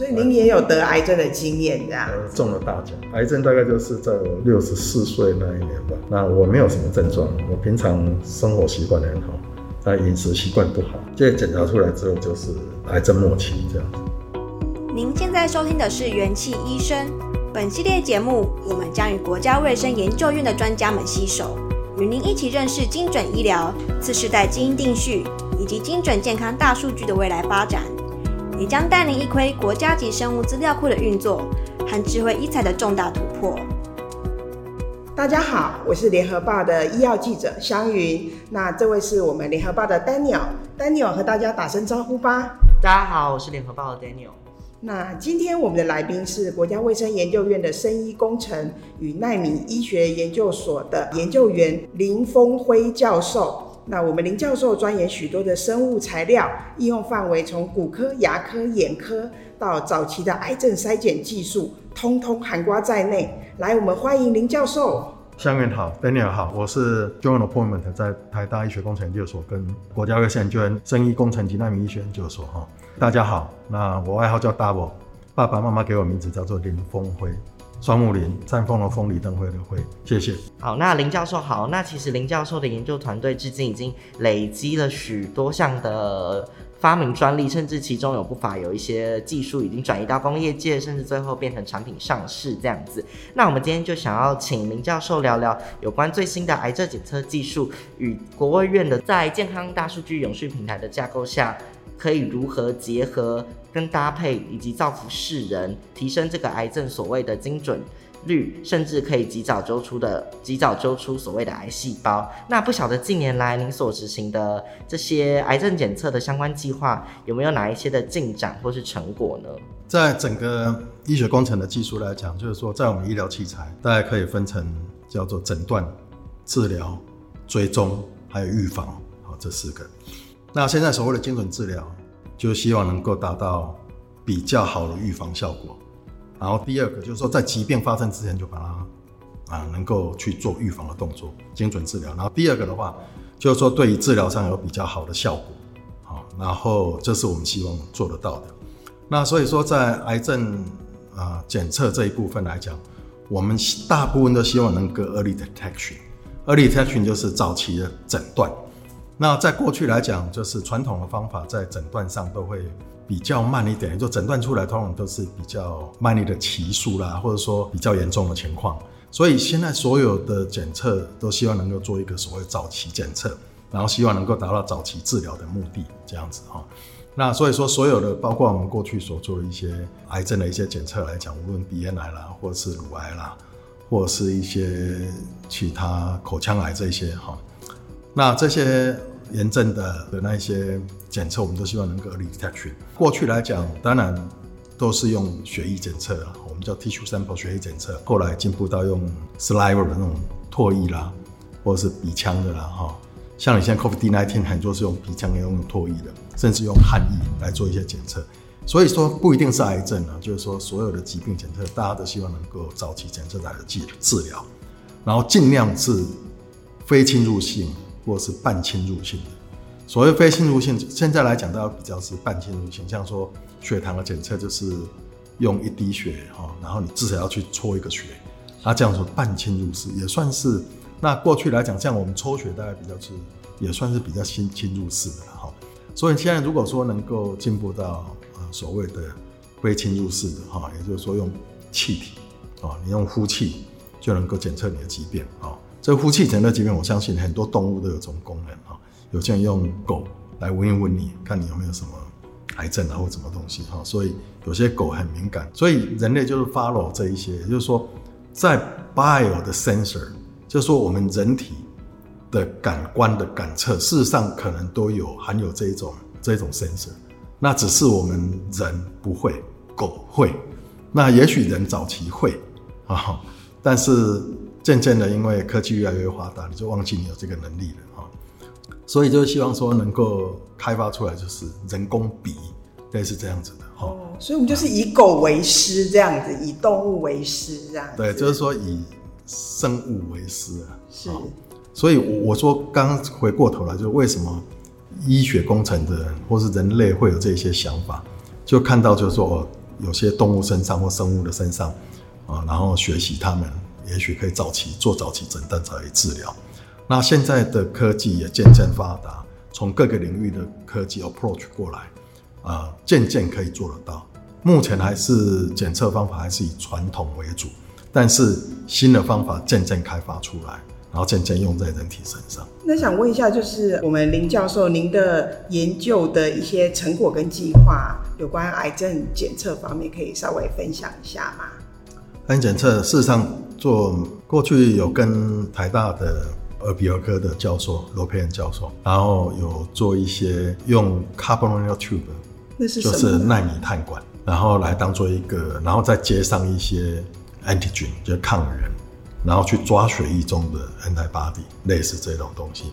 所以您也有得癌症的经验，这样？呃，中了大奖。癌症大概就是在我六十四岁那一年吧。那我没有什么症状，我平常生活习惯很好，但饮食习惯不好。这检查出来之后就是癌症末期这样子。您现在收听的是元气医生。本系列节目，我们将与国家卫生研究院的专家们携手，与您一起认识精准医疗、次世代基因定序以及精准健康大数据的未来发展，也将带领一窥国家级生物资料库的运作和智慧医材的重大突破。大家好，我是联合报的医药记者香云。那这位是我们联合报的 Daniel，Daniel 和大家打声招呼吧。大家好，我是联合报的 Daniel。那今天我们的来宾是国家卫生研究院的生医工程与奈米医学研究所的研究员林峰辉教授。那我们林教授钻研许多的生物材料，应用范围从骨科、牙科、眼科到早期的癌症筛检技术，通通涵盖在内。来，我们欢迎林教授。香云好，Daniel 好，我是 Joint Appointment 在台大医学工程研究所跟国家卫生研究院生医工程及奈米医学研究所哈。大家好，那我外号叫 Double，爸爸妈妈给我名字叫做林峰辉，双木林，簪峰的峰，李登辉的辉，谢谢。好，那林教授好，那其实林教授的研究团队至今已经累积了许多项的发明专利，甚至其中有不乏有一些技术已经转移到工业界，甚至最后变成产品上市这样子。那我们今天就想要请林教授聊聊有关最新的癌症检测技术与国卫院的在健康大数据永续平台的架构下。可以如何结合跟搭配，以及造福世人，提升这个癌症所谓的精准率，甚至可以及早揪出的及早揪出所谓的癌细胞。那不晓得近年来您所执行的这些癌症检测的相关计划，有没有哪一些的进展或是成果呢？在整个医学工程的技术来讲，就是说在我们医疗器材，大概可以分成叫做诊断、治疗、追踪还有预防，好，这四个。那现在所谓的精准治疗，就希望能够达到比较好的预防效果。然后第二个就是说，在疾病发生之前就把它啊能够去做预防的动作，精准治疗。然后第二个的话，就是说对于治疗上有比较好的效果。好，然后这是我们希望做得到的。那所以说，在癌症啊检测这一部分来讲，我们大部分都希望能够 early detection。early detection 就是早期的诊断。那在过去来讲，就是传统的方法在诊断上都会比较慢一点，就诊断出来通常都是比较慢的期数啦，或者说比较严重的情况。所以现在所有的检测都希望能够做一个所谓早期检测，然后希望能够达到早期治疗的目的，这样子哈。那所以说，所有的包括我们过去所做的一些癌症的一些检测来讲，无论鼻咽癌啦，或者是乳癌啦，或者是一些其他口腔癌这些哈，那这些。炎症的的那一些检测，我们都希望能够 early detection。过去来讲，当然都是用血液检测啊，我们叫 tissue sample 血液检测。后来进步到用 saliva 的那种唾液啦，或者是鼻腔的啦，哈。像你现在 COVID-19 很多是用鼻腔，也用唾液的，甚至用汗液来做一些检测。所以说不一定是癌症啊，就是说所有的疾病检测，大家都希望能够早期检测来的治治疗，然后尽量是非侵入性。或是半侵入性的，所谓非侵入性，现在来讲，都要比较是半侵入性。像说血糖的检测，就是用一滴血哈，然后你至少要去搓一个血，那这样说半侵入式也算是。那过去来讲，像我们抽血大概比较是，也算是比较新侵入式的哈。所以现在如果说能够进步到呃所谓的非侵入式的哈，也就是说用气体啊，你用呼气就能够检测你的疾病啊。这呼气检测疾病，我相信很多动物都有这种功能哈。有些人用狗来闻一闻你，看你有没有什么癌症啊或什么东西哈。所以有些狗很敏感，所以人类就是 follow 这一些，也就是说，在 bio 的 sensor，就是说我们人体的感官的感测，事实上可能都有含有这一种这一种 sensor。那只是我们人不会，狗会。那也许人早期会啊，但是渐渐的，因为科技越来越发达，你就忘记你有这个能力了哈。所以就希望说能够开发出来，就是人工鼻，类似这样子的哈。哦，所以我们就是以狗为师这样子，以动物为师这样子。对，就是说以生物为师啊。是。所以我说，刚刚回过头来，就是为什么？医学工程的人，或是人类会有这些想法，就看到就是说，有些动物身上或生物的身上，啊，然后学习他们，也许可以早期做早期诊断、早期治疗。那现在的科技也渐渐发达，从各个领域的科技 approach 过来，啊，渐渐可以做得到。目前还是检测方法还是以传统为主，但是新的方法渐渐开发出来。然后渐渐用在人体身上。那想问一下，就是我们林教授，您的研究的一些成果跟计划，有关癌症检测方面，可以稍微分享一下吗？癌症检测，事实上做过去有跟台大的耳鼻喉科的教授罗佩恩教授，然后有做一些用 carbon nanotube，那是就是纳米碳管，然后来当做一个，然后再接上一些 antigen，就是抗原。然后去抓血液中的 antibody，类似这种东西，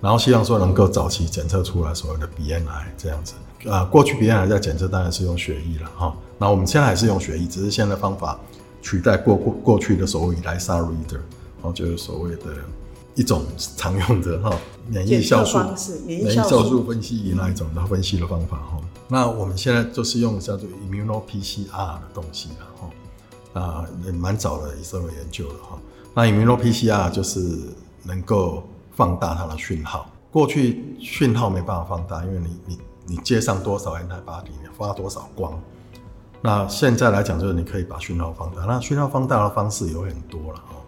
然后希望说能够早期检测出来所谓的鼻咽癌这样子。啊，过去鼻咽癌在检测当然是用血液了哈，那我们现在还是用血液，只是现在方法取代过过过去的所谓 ELISA reader，哦，就是所谓的一种常用的哈免疫酵素免疫酵素分析仪那一种的分析的方法哈。那我们现在就是用叫做 immunoPCR 的东西了哈。啊，也蛮早的以色列研究了哈。那 immunoPCR 就是能够放大它的讯号。过去讯号没办法放大，因为你你你接上多少 antibody，你发多少光。那现在来讲，就是你可以把讯号放大。那讯号放大的方式有很多了哦，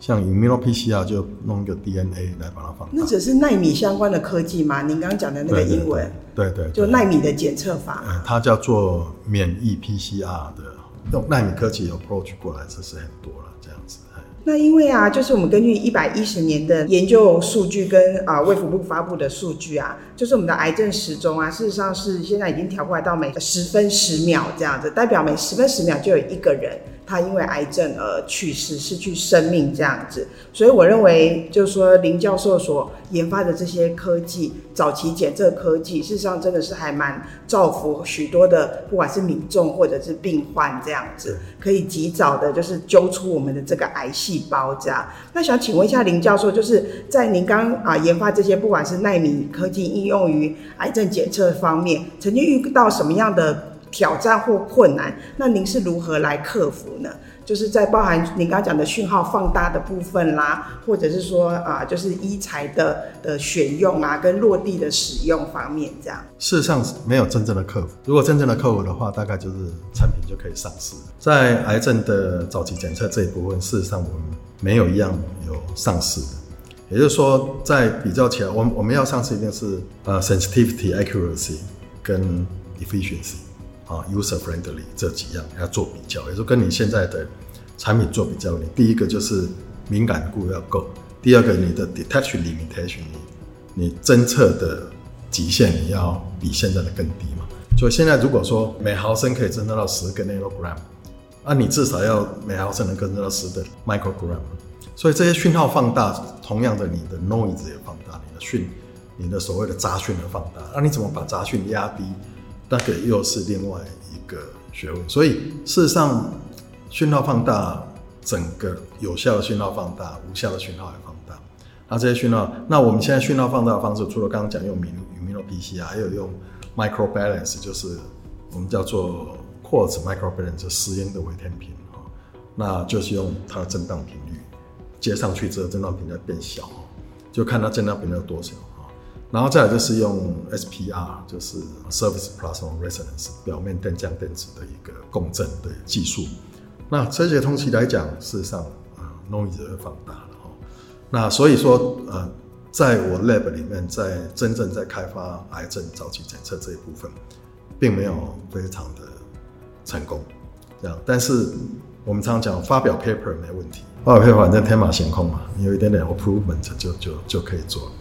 像 immunoPCR 就弄一个 DNA 来把它放大。那只是纳米相关的科技吗？您刚刚讲的那个英文？对对，就纳米的检测法。嗯，它叫做免疫 PCR 的。用纳米科技 approach 过来，这是很多了，这样子。那因为啊，就是我们根据一百一十年的研究数据跟啊卫福部发布的数据啊，就是我们的癌症时钟啊，事实上是现在已经调过来到每十分十秒这样子，代表每十分十秒就有一个人。他因为癌症而去世，失去生命这样子，所以我认为，就是说林教授所研发的这些科技，早期检测科技，事实上真的是还蛮造福许多的，不管是民众或者是病患这样子，可以及早的，就是揪出我们的这个癌细胞这样。那想请问一下林教授，就是在您刚啊研发这些，不管是奈米科技应用于癌症检测方面，曾经遇到什么样的挑战或困难，那您是如何来克服呢？就是在包含您刚刚讲的讯号放大的部分啦，或者是说啊，就是医材的的选用啊，跟落地的使用方面这样。事实上没有真正的克服，如果真正的克服的话，大概就是产品就可以上市。在癌症的早期检测这一部分，事实上我们没有一样有上市的。也就是说，在比较起来，我们我们要上市一定是呃 sensitivity、accuracy 跟 efficiency。啊，user friendly 这几样要做比较，也就跟你现在的产品做比较。你第一个就是敏感度要够，第二个你的 detection limitation，你你侦测的极限你要比现在的更低嘛。所以现在如果说每毫升可以侦测到十个 nanogram，那你至少要每毫升能侦测到十的 microgram。所以这些讯号放大，同样的你的 noise 也放大，你的讯，你的所谓的杂讯也放大，那你怎么把杂讯压低？那个又是另外一个学问，所以事实上，讯号放大，整个有效的讯号放大，无效的讯号也放大。那这些讯号，那我们现在讯号放大的方式，除了刚刚讲用 immunoPCR，还有用 microbalance，就是我们叫做 quartz microbalance 实验的微天平啊，那就是用它的振荡频率接上去之后，振荡频率变小，就看它振荡频率有多少。然后再来就是用 SPR，就是 Surface Plasmon Resonance 表面电浆电子的一个共振的技术。那这些东西来讲，事实上啊，noise 会放大了哈。那所以说，呃，在我 lab 里面，在真正在开发癌症早期检测这一部分，并没有非常的成功。这样，但是我们常常讲发表 paper 没问题，发表 paper 反正天马行空嘛，你有一点点 improvement 就就就可以做了。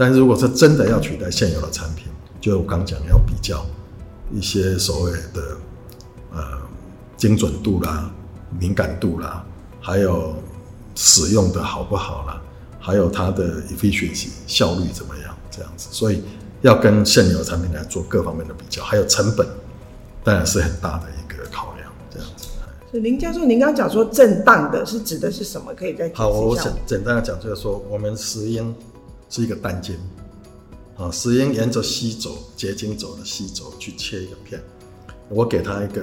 但是如果是真的要取代现有的产品，就我刚讲要比较，一些所谓的呃精准度啦、敏感度啦，还有使用的好不好啦，还有它的 efficiency 效率怎么样这样子，所以要跟现有产品来做各方面的比较，还有成本，当然是很大的一个考量这样子。林教授，您刚刚讲说震荡的是指的是什么？可以再好，我想简单的讲，就是说我们石英是一个单晶。啊，石英沿着西轴结晶轴的西轴去切一个片，我给它一个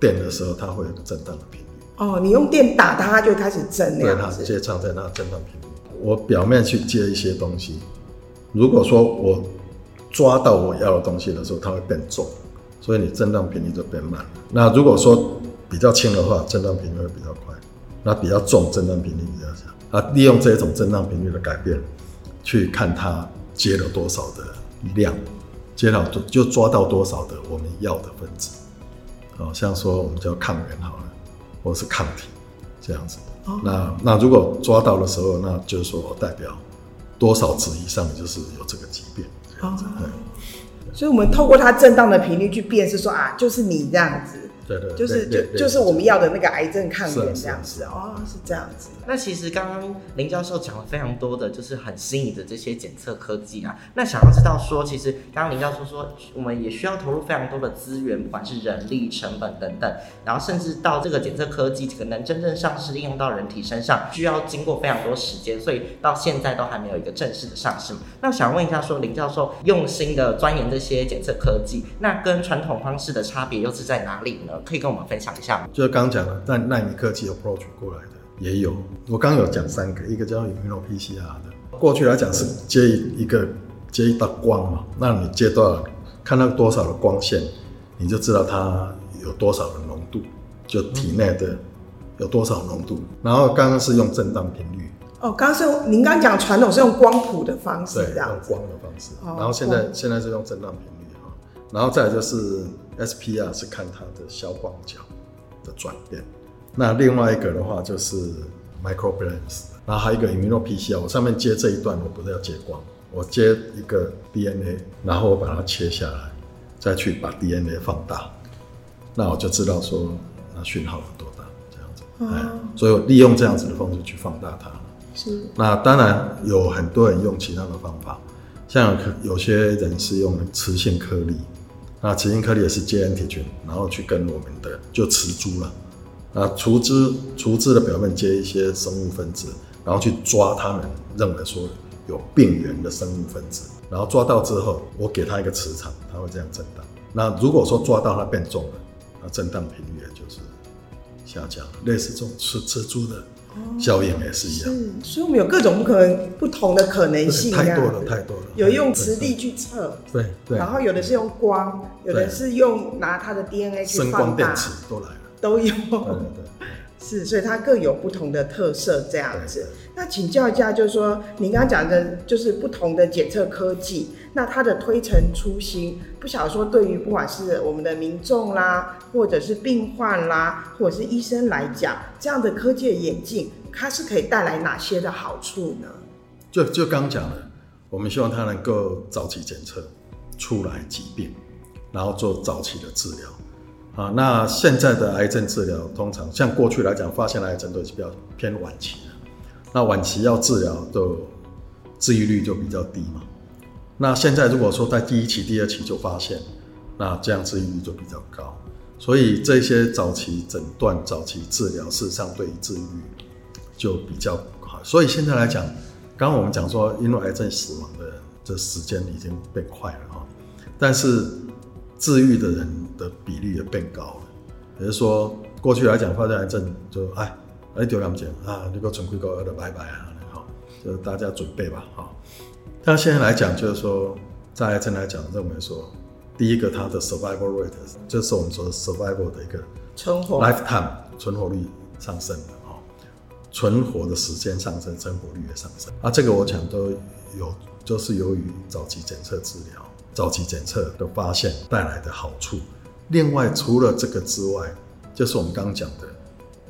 电的时候，它会有个震荡的频率。哦，你用电打它，它就开始震，对，它接唱在那震荡频率。我表面去接一些东西，如果说我抓到我要的东西的时候，它会变重，所以你震荡频率就变慢。那如果说比较轻的话，震荡频率会比较快；那比较重，震荡频率比较小。啊，利用这种震荡频率的改变，去看它。接了多少的量，接到就就抓到多少的我们要的分子，哦像说我们叫抗原好了，或是抗体这样子。哦、那那如果抓到的时候，那就是说我代表多少值以上，就是有这个疾病这样子。哦、对，所以我们透过它震荡的频率去辨识说啊，就是你这样子。对对，就是就就是我们要的那个癌症抗原这样子哦，是这样子。那其实刚刚林教授讲了非常多的就是很新颖的这些检测科技啊。那想要知道说，其实刚刚林教授说，我们也需要投入非常多的资源，不管是人力成本等等，然后甚至到这个检测科技可能真正上市应用到人体身上，需要经过非常多时间，所以到现在都还没有一个正式的上市。那想问一下，说林教授用心的钻研这些检测科技，那跟传统方式的差别又是在哪里呢？可以跟我们分享一下吗？就是刚讲的，在奈米科技 approach 过来的也有。我刚有讲三个，一个叫 immunoPCR 的，过去来讲是接一个接一道光嘛，那你接到了看到多少的光线，你就知道它有多少的浓度，就体内的有多少浓度。然后刚刚是用震荡频率。哦，刚刚是您刚讲传统是用光谱的方式，对，用光的方式。然后现在现在是用震荡频率。然后再来就是 SPR 是看它的消光角的转变，那另外一个的话就是 Microblenks，然后还有一个 Immuno-PCR，我上面接这一段我不是要接光，我接一个 DNA，然后我把它切下来，再去把 DNA 放大，那我就知道说那讯号有多大这样子，哦、哎，所以我利用这样子的方式去放大它。是，那当然有很多人用其他的方法，像有些人是用磁性颗粒。那磁性颗粒也是接 antigen，然后去跟我们的就磁珠了。啊，厨汁厨汁的表面接一些生物分子，然后去抓他们认为说有病原的生物分子，然后抓到之后，我给它一个磁场，它会这样震荡。那如果说抓到它变重了，那震荡频率也就是下降，类似这种磁磁珠的。效应也是一样，是，所以我们有各种不可能不同的可能性，太多了，太多了。有用磁力去测，对对，然后有的是用光，有的是用拿它的 DNA 去放大，光电池都来了，都有。对是，所以它各有不同的特色，这样子。那请教一下，就是说，您刚刚讲的，就是不同的检测科技，那它的推陈出新，不晓得说对于不管是我们的民众啦，或者是病患啦，或者是医生来讲，这样的科技的演进，它是可以带来哪些的好处呢？就就刚讲了，我们希望它能够早期检测出来疾病，然后做早期的治疗。啊，那现在的癌症治疗通常像过去来讲，发现癌症都是比较偏晚期的。那晚期要治疗，都治愈率就比较低嘛。那现在如果说在第一期、第二期就发现，那这样治愈率就比较高。所以这些早期诊断、早期治疗，事实上对于治愈就比较好。所以现在来讲，刚刚我们讲说，因为癌症死亡的这时间已经变快了哈，但是。治愈的人的比例也变高了，也就是说，过去来讲，发现癌症就哎，哎丢两件啊，那个存亏高额的拜拜啊，好，就大家准备吧，哈。但现在来讲，就是说，在癌症来讲，认为说，第一个它的 survival rate，就是我们说 survival 的一个存活。lifetime 存活率上升了哦，存活的时间上升，存活率也上升。啊，这个我讲都有，就是由于早期检测治疗。早期检测的发现带来的好处，另外除了这个之外，就是我们刚刚讲的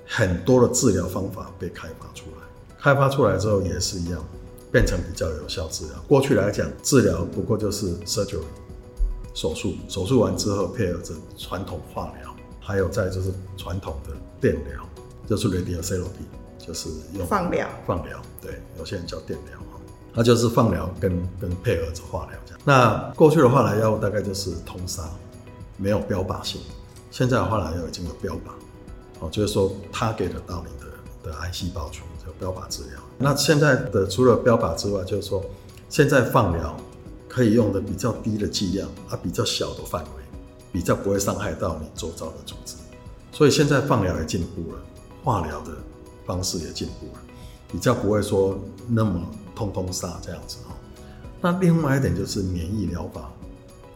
很多的治疗方法被开发出来，开发出来之后也是一样，变成比较有效治疗。过去来讲，治疗不过就是 surgery，手术，手术完之后配合着传统化疗，还有再就是传统的电疗，就是 radiotherapy，就是用放疗。放疗，对，有些人叫电疗，那就是放疗跟跟配合着化疗这样。那过去的化疗药物大概就是通杀，没有标靶性，现在的化疗药已经有标靶，哦，就是说它给得到你的的癌细胞群，标靶治疗。那现在的除了标靶之外，就是说现在放疗。可以用的比较低的剂量，啊，比较小的范围，比较不会伤害到你周遭的组织，所以现在放疗也进步了，化疗的方式也进步了，比较不会说那么通通杀这样子哈。那另外一点就是免疫疗法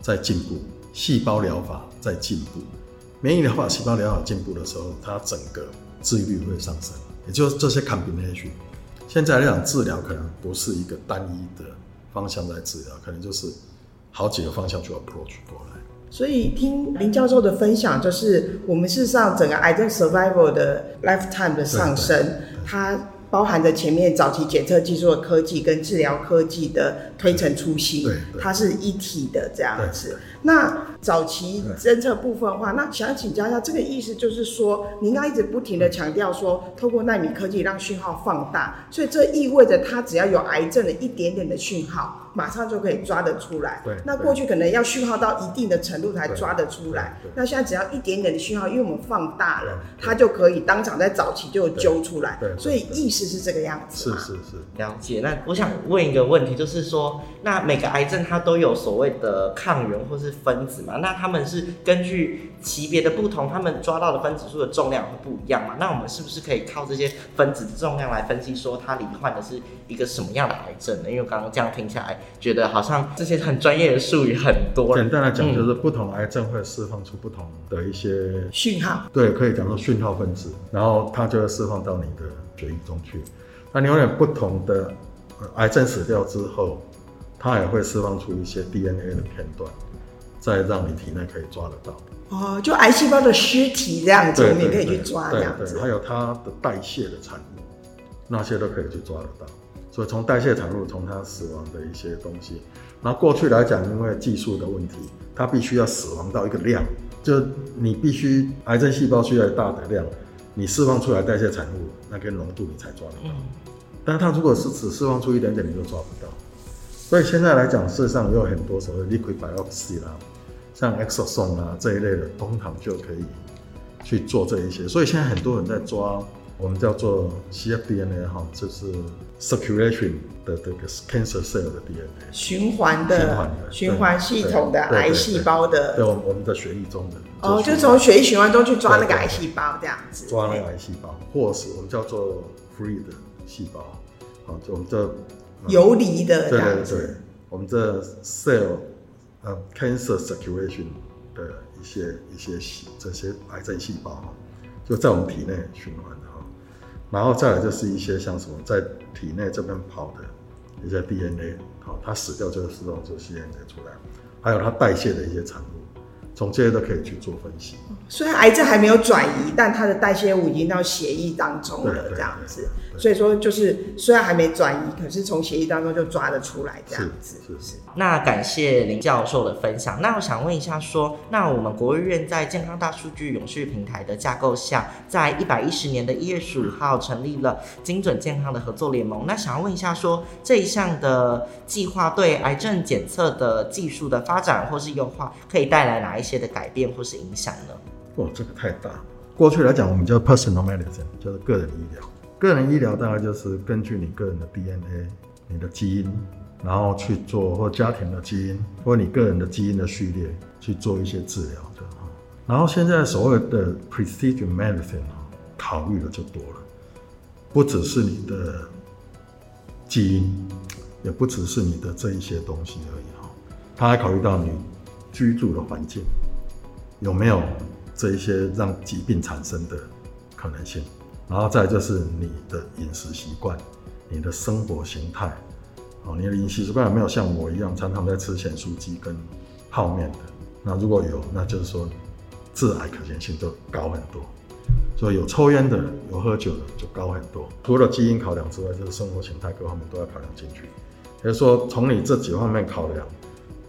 在进步，细胞疗法在进步，免疫疗法、细胞疗法进步的时候，它整个治愈率会上升，也就是这些 combination。现在来讲，治疗可能不是一个单一的。方向在治疗，可能就是好几个方向去 approach 过来。所以听林教授的分享，就是我们事实上整个癌症 survival 的 lifetime 的上升，它包含着前面早期检测技术的科技跟治疗科技的推陈出新，它是一体的这样子。那早期侦测部分的话，那想请教一下，这个意思就是说，您刚刚一直不停的强调说，透过纳米科技让讯号放大，所以这意味着它只要有癌症的一点点的讯号，马上就可以抓得出来。对。那过去可能要讯号到一定的程度才抓得出来，那现在只要一点点的讯号，因为我们放大了，它就可以当场在早期就揪出来。对。所以意思是这个样子。是是是。了解。那我想问一个问题，就是说，那每个癌症它都有所谓的抗原或是分子嘛？那他们是根据级别的不同，他们抓到的分子数的重量会不一样嘛？那我们是不是可以靠这些分子的重量来分析说它罹患的是一个什么样的癌症呢？因为刚刚这样听下来，觉得好像这些很专业的术语很多。简单来讲，就是不同癌症会释放出不同的一些讯号。对，可以讲说讯号分子，然后它就会释放到你的血液中去。那你有点不同的癌症死掉之后，它也会释放出一些 DNA 的片段。再让你体内可以抓得到哦，就癌细胞的尸体这样子，你也可以去抓这样子。还有它的代谢的产物，那些都可以去抓得到。所以从代谢产物，从它死亡的一些东西，那过去来讲，因为技术的问题，它必须要死亡到一个量，就你必须癌症细胞需要大的量，你释放出来代谢产物那个浓度你才抓得到。但它如果是只释放出一点点，你就抓不到。所以现在来讲，事实上有很多所谓 liquid biopsy 啦。像 exosome 啊这一类的，通常就可以去做这一些。所以现在很多人在抓我们叫做 cfDNA 哈，就是 circulation 的这个 cancer cell 的 DNA，循环的循环系统的癌细胞的，对，我们我们的血液中的哦，就从血液循环中去抓那个癌细胞这样子，抓那个癌细胞，或是我们叫做 free 的细胞，好，就我们这游离的这样子，对对对，我们这 cell。呃，cancer circulation 的一些一些细这些癌症细胞哈，就在我们体内循环的哈，然后再来就是一些像什么在体内这边跑的一些 DNA，好，它死掉就自动就 DNA 出来，还有它代谢的一些产物。从这些都可以去做分析。虽然癌症还没有转移，但它的代谢物已经到血液当中了，这样子。所以说，就是虽然还没转移，可是从血液当中就抓得出来，这样子。是是，是。那感谢林教授的分享。那我想问一下说，说那我们国务院在健康大数据永续平台的架构下，在一百一十年的一月十五号成立了精准健康的合作联盟。那想要问一下说，说这一项的计划对癌症检测的技术的发展或是优化，可以带来哪一一些的改变或是影响呢？哦，这个太大。过去来讲，我们叫 personal medicine，就是个人医疗。个人医疗大概就是根据你个人的 DNA、你的基因，然后去做或家庭的基因或你个人的基因的序列去做一些治疗的。然后现在所谓的 precision medicine 考虑的就多了，不只是你的基因，也不只是你的这一些东西而已哈，它还考虑到你居住的环境。有没有这一些让疾病产生的可能性？然后再就是你的饮食习惯、你的生活形态，哦，你的饮食习惯有没有像我一样常常在吃咸酥鸡跟泡面的？那如果有，那就是说致癌可能性就高很多。所以有抽烟的、有喝酒的就高很多。除了基因考量之外，就是生活形态各方面都要考量进去。也就是说，从你这几方面考量，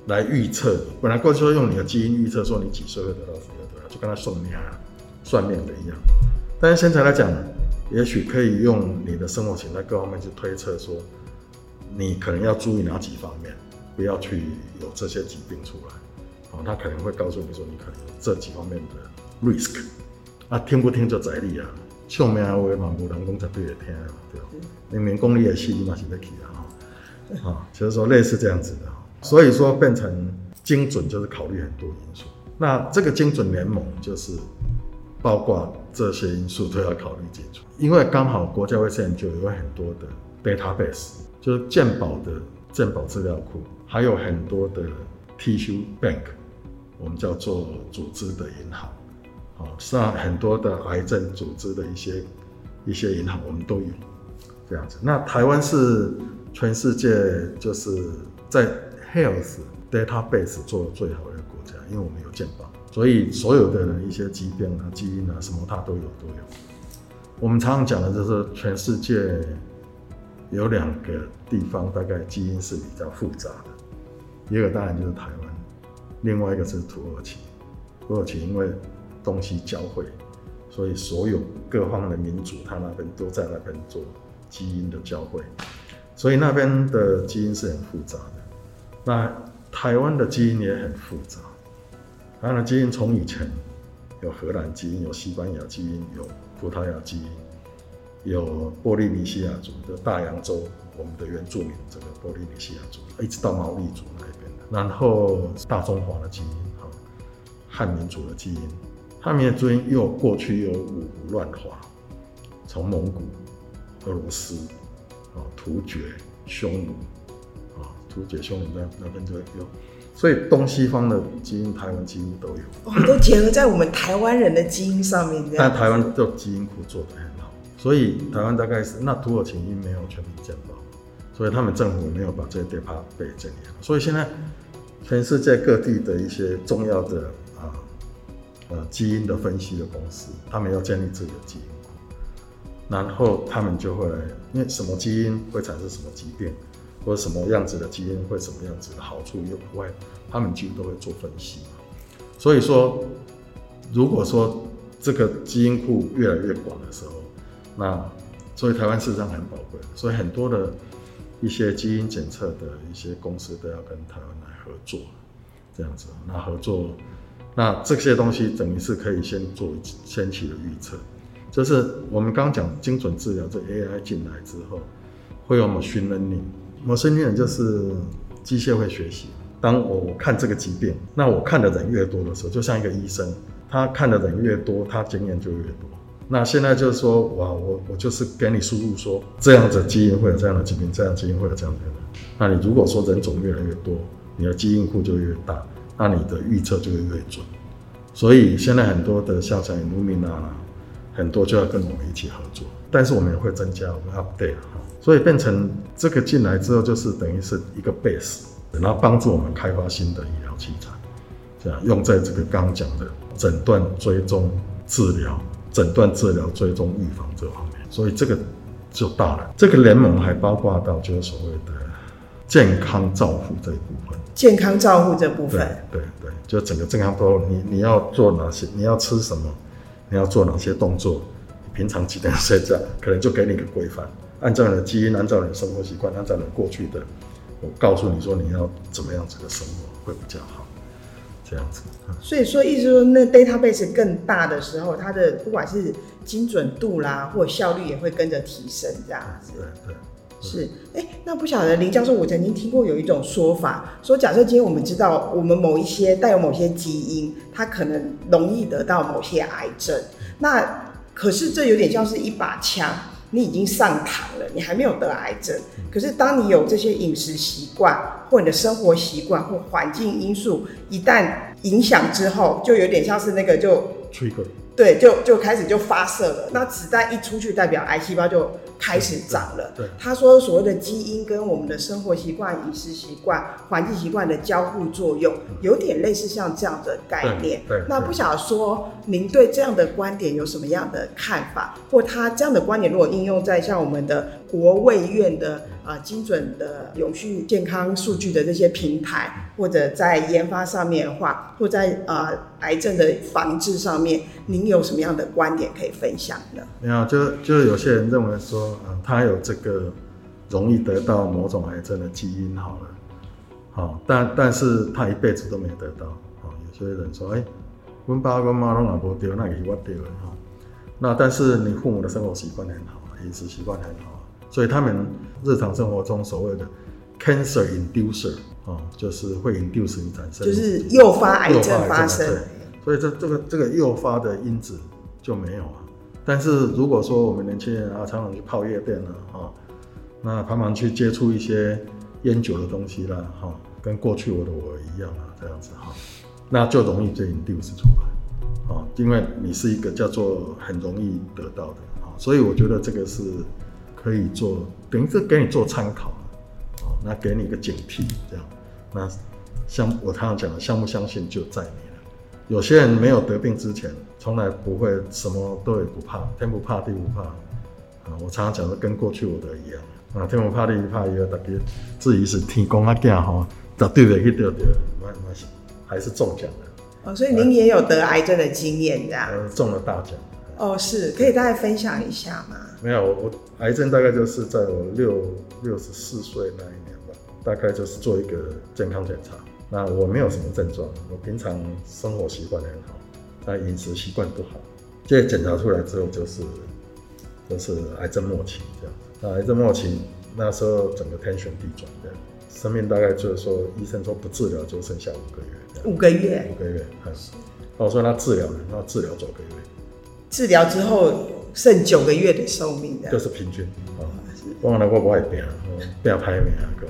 来预测。本来过去说用你的基因预测，说你几岁会得到什么的，就跟他算命啊算命的一样。但是现在来讲，也许可以用你的生活形态各方面去推测，说你可能要注意哪几方面，不要去有这些疾病出来。哦，他可能会告诉你说，你可能有这几方面的 risk。啊，听不听就在你啊。笑命话嘛，无人讲才对会听啊，对吧？明明讲你的死，你嘛是要去啊，哈，啊，就是说类似这样子的，所以说变成精准就是考虑很多因素。那这个精准联盟就是包括这些因素都要考虑进去，因为刚好国家卫生研究有很多的 database，就是健保的健保资料库，还有很多的 tissue bank，我们叫做组织的银行。好，像很多的癌症组织的一些一些银行，我们都有这样子。那台湾是全世界就是在 health database 做的最好的国家，因为我们有健保，所以所有的一些疾病啊、基因啊什么，它都有都有。我们常常讲的就是全世界有两个地方，大概基因是比较复杂的，一个当然就是台湾，另外一个是土耳其。土耳其因为东西交汇，所以所有各方的民族，他那边都在那边做基因的交汇，所以那边的基因是很复杂的。那台湾的基因也很复杂，台湾的基因从以前有荷兰基因，有西班牙基因，有葡萄牙基因，有波利尼西亚族的大洋洲，我们的原住民这个波利尼西亚族，一直到毛利族那一边的，然后大中华的基因，哈，汉民族的基因。汉民族基因又过去又五胡乱华，从蒙古、俄罗斯、啊突厥、匈奴，啊突厥、匈奴那那边就有，所以东西方的基因台湾几乎都有，哦，都结合在我们台湾人的基因上面。但台湾的基因库做得很好，所以台湾大概是那土耳其因没有全民健保，所以他们政府没有把这些 data 被整理好，所以现在全世界各地的一些重要的啊。呃，基因的分析的公司，他们要建立自己的基因库，然后他们就会，因为什么基因会产生什么疾病，或者什么样子的基因会什么样子的好处有外，他们几乎都会做分析。所以说，如果说这个基因库越来越广的时候，那所以台湾事实上很宝贵，所以很多的一些基因检测的一些公司都要跟台湾来合作，这样子，那合作。那这些东西等于是可以先做先期的预测，就是我们刚讲精准治疗，这 AI 进来之后，会有 machine learning，machine learning 就是机械会学习。当我我看这个疾病，那我看的人越多的时候，就像一个医生，他看的人越多，他经验就越多。那现在就是说，哇，我我就是给你输入说，这样子基因会有这样的疾病，这样基因会有这样的人。那你如果说人种越来越多，你的基因库就越大。那你的预测就会越准，所以现在很多的像像 Illumina 啊，很多就要跟我们一起合作，但是我们也会增加我们 update，所以变成这个进来之后就是等于是一个 base，然后帮助我们开发新的医疗器材，这样用在这个刚刚讲的诊断、追踪、治疗、诊断、治疗、追踪、预防这方面，所以这个就大了。这个联盟还包括到就是所谓的健康照护这一部分。健康照护这部分，对对对，就整个健康都你你要做哪些，你要吃什么，你要做哪些动作，你平常几点睡觉，可能就给你个规范，按照你的基因，按照你的生活习惯，按照你过去的，我告诉你说你要怎么样子的生活会比较好，这样子。所以说，意思说那 database 更大的时候，它的不管是精准度啦，或效率也会跟着提升，这样子。对对。是，哎，那不晓得林教授，我曾经听过有一种说法，说假设今天我们知道我们某一些带有某些基因，它可能容易得到某些癌症，那可是这有点像是一把枪，你已经上糖了，你还没有得癌症，可是当你有这些饮食习惯或你的生活习惯或环境因素一旦影响之后，就有点像是那个就对，就就开始就发射了，那子弹一出去，代表癌细胞就。开始长了。对，他说所谓的基因跟我们的生活习惯、饮食习惯、环境习惯的交互作用，有点类似像这样的概念。对，那不晓得说您对这样的观点有什么样的看法，或他这样的观点如果应用在像我们的国卫院的呃精准的永续健康数据的这些平台，或者在研发上面的话，或在呃癌症的防治上面，您有什么样的观点可以分享呢？没有，就就有些人认为说，嗯，他有这个容易得到某种癌症的基因好了，好，但但是他一辈子都没得到，啊，有些人说，哎、欸，我爸我妈拢也无得，那也是我得了哈。那但是你父母的生活习惯很好，饮食习惯很好，所以他们日常生活中所谓的 cancer inducer 啊，就是会 induce 你产生，就是诱发癌症发生。对，所以这这个这个诱发的因子就没有啊。但是如果说我们年轻人啊，常常去泡夜店了啊，那常常去接触一些烟酒的东西啦，哈，跟过去我的我一样啊，这样子哈，那就容易被 induce 出来。啊，因为你是一个叫做很容易得到的啊，所以我觉得这个是可以做，等于是给你做参考啊，那给你一个警惕，这样，那相我常常讲的，相不相信就在你了。有些人没有得病之前，从来不会什么都也不怕，天不怕地不怕啊。我常常讲的跟过去我的一样啊，天不怕地不怕，也有大家至于是天公啊囝吼，绝对会去得到，还是中奖的。哦，所以您也有得癌症的经验，这样？呃，中了大奖。哦，是，可以大概分享一下吗？没有，我癌症大概就是在我六六十四岁那一年吧，大概就是做一个健康检查。那我没有什么症状，我平常生活习惯很好，但饮食习惯不好。这检查出来之后，就是就是癌症末期这样。那癌症末期那时候整个天旋地转这样。生命大概就是说，医生说不治疗就剩下五个月。五个月。五个月，嗯。我说那治疗了，那治疗九个月。治疗之后剩九个月的寿命的。就是平均啊。忘了我不爱变，不要拍美啊哥。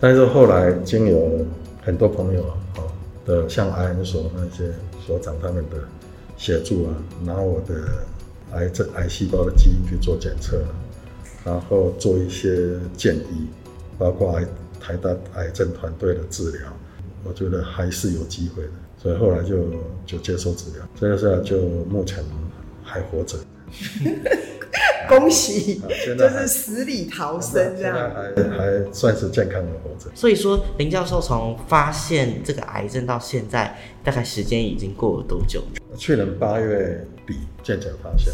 但是后来经有很多朋友啊的，像癌所那些所长他们的协助啊，拿我的癌症癌细胞的基因去做检测，然后做一些建议，包括癌。台大癌症团队的治疗，我觉得还是有机会的，所以后来就就接受治疗，这个时候就目前还活着，恭喜，就是死里逃生这样，还还算是健康的活着。所以说，林教授从发现这个癌症到现在，大概时间已经过了多久？去年八月底渐渐发现，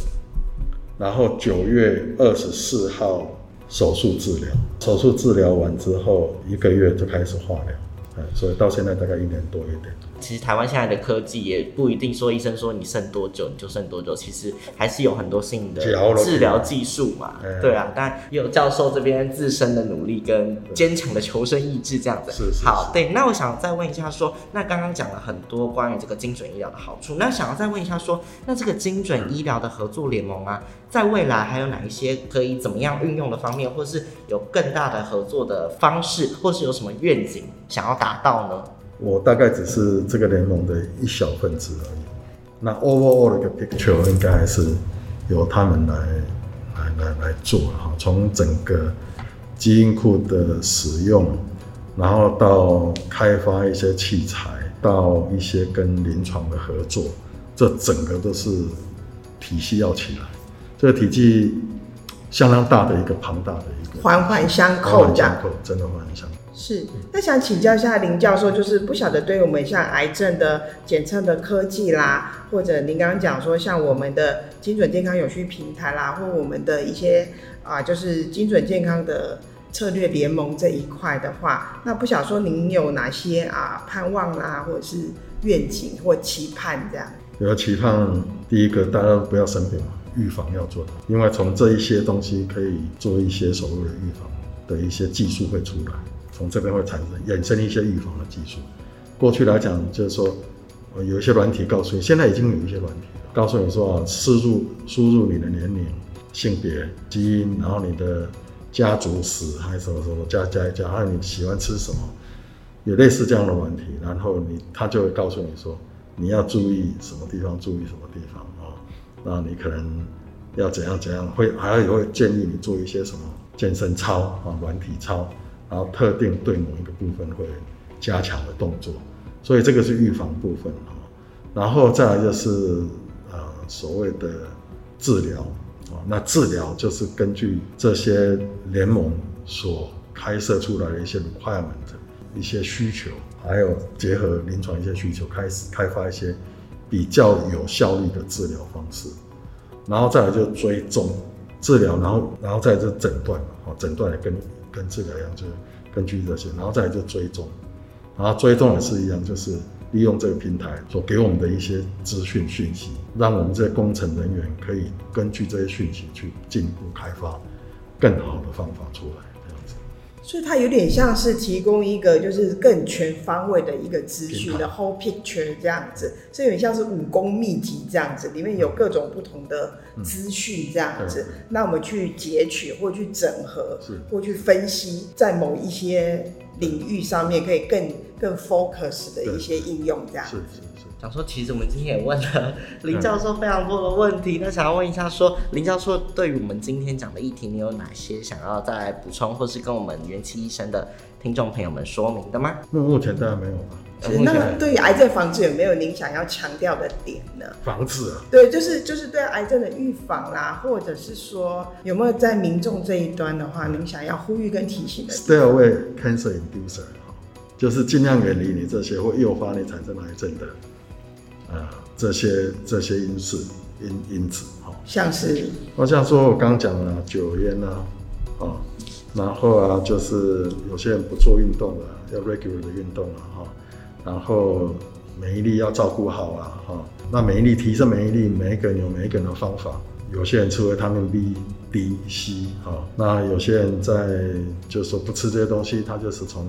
然后九月二十四号。手术治疗，手术治疗完之后一个月就开始化疗，嗯，所以到现在大概一年多一点。其实台湾现在的科技也不一定说医生说你剩多久你就剩多久，其实还是有很多新的治疗技术嘛。对啊，但有教授这边自身的努力跟坚强的求生意志这样子。是是，是。好，对，那我想再问一下说，那刚刚讲了很多关于这个精准医疗的好处，那想要再问一下说，那这个精准医疗的合作联盟啊，在未来还有哪一些可以怎么样运用的方面，或是有更大的合作的方式，或是有什么愿景想要达到呢？我大概只是这个联盟的一小分子而已。那 overall 的一个 picture 应该还是由他们来来来来做哈。从整个基因库的使用，然后到开发一些器材，到一些跟临床的合作，这整个都是体系要起来。这个体系相当大的一个庞大的环环相扣，环环相扣，真的环环相扣。是，那想请教一下林教授，就是不晓得对于我们像癌症的检测的科技啦，或者您刚刚讲说像我们的精准健康有序平台啦，或我们的一些啊，就是精准健康的策略联盟这一块的话，那不晓得说您有哪些啊盼望啦，或者是愿景或期盼这样？有期盼，第一个大家不要生病，预防要做的，因为从这一些东西可以做一些所谓的预防的一些技术会出来。从这边会产生衍生一些预防的技术。过去来讲，就是说，有一些软体告诉你，现在已经有一些软体告诉你说啊，输入输入你的年龄、性别、基因，然后你的家族史还是什么什么加加一加，还有你喜欢吃什么，有类似这样的软体，然后你他就会告诉你说，你要注意什么地方，注意什么地方，那你可能要怎样怎样，会还有会建议你做一些什么健身操啊，软体操。然后特定对某一个部分会加强的动作，所以这个是预防部分啊。然后再来就是呃所谓的治疗啊，那治疗就是根据这些联盟所开设出来的一些 requirement、一些需求，还有结合临床一些需求，开始开发一些比较有效率的治疗方式，然后再来就追踪治疗，然后然后再就诊断，哦，诊断也跟跟治疗一样，就根据这些，然后再来就追踪，然后追踪也是一样，就是。利用这个平台所给我们的一些资讯讯息，让我们这些工程人员可以根据这些讯息去进一步开发更好的方法出来，所以它有点像是提供一个就是更全方位的一个资讯的 whole picture 这样子，所以有点像是武功秘籍这样子，里面有各种不同的资讯这样子，嗯、那我们去截取或去整合，是。或去分析，在某一些领域上面可以更。更 focus 的一些应用，这样是是是。想说，其实我们今天也问了林教授非常多的问题，那想要问一下，说林教授对于我们今天讲的议题，你有哪些想要再来补充，或是跟我们元气医生的听众朋友们说明的吗？那目前当然没有吧。那对于癌症防治有没有您想要强调的点呢？防治啊，对，就是就是对癌症的预防啦，或者是说有没有在民众这一端的话，您想要呼吁跟提醒的？Stay away cancer inducer。就是尽量远离你这些会诱发你产生癌症的，呃，这些这些因素因因子哈，像是，我像说我刚刚讲了酒烟啊，啊，然后啊就是有些人不做运动了，要 regular 的运动了哈，然后免疫力要照顾好啊哈，那免疫力提升免疫力，每一个人有每一个人的方法。有些人吃维他命 B、D、C，好，那有些人在就是说不吃这些东西，他就是从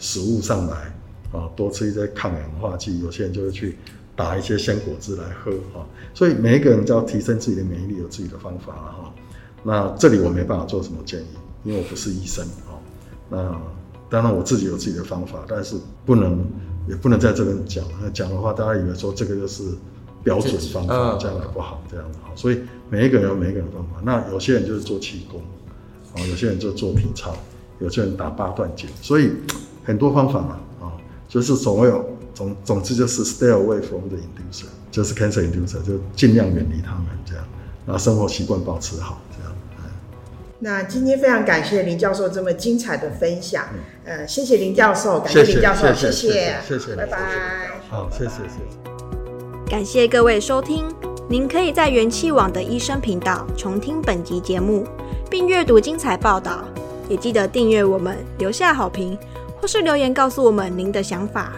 食物上来，啊，多吃一些抗氧化剂。有些人就会去打一些鲜果汁来喝，啊，所以每一个人都要提升自己的免疫力，有自己的方法了哈。那这里我没办法做什么建议，因为我不是医生，啊，那当然我自己有自己的方法，但是不能也不能在这边讲，那讲的话大家以为说这个就是。标准方法这样的不好，这样的好，所以每一个人有每一个人的方法。那有些人就是做气功，啊，有些人就做体操，有些人打八段锦，所以很多方法嘛，啊，就是总有总总之就是 stay away from the inducer，就是 cancer inducer，就尽量远离他们这样，然后生活习惯保持好。那今天非常感谢林教授这么精彩的分享，呃，谢谢林教授，感谢林教授，谢谢，谢谢，谢谢，拜拜，好，谢谢，谢谢。感谢各位收听，您可以在元气网的医生频道重听本集节目，并阅读精彩报道。也记得订阅我们，留下好评，或是留言告诉我们您的想法。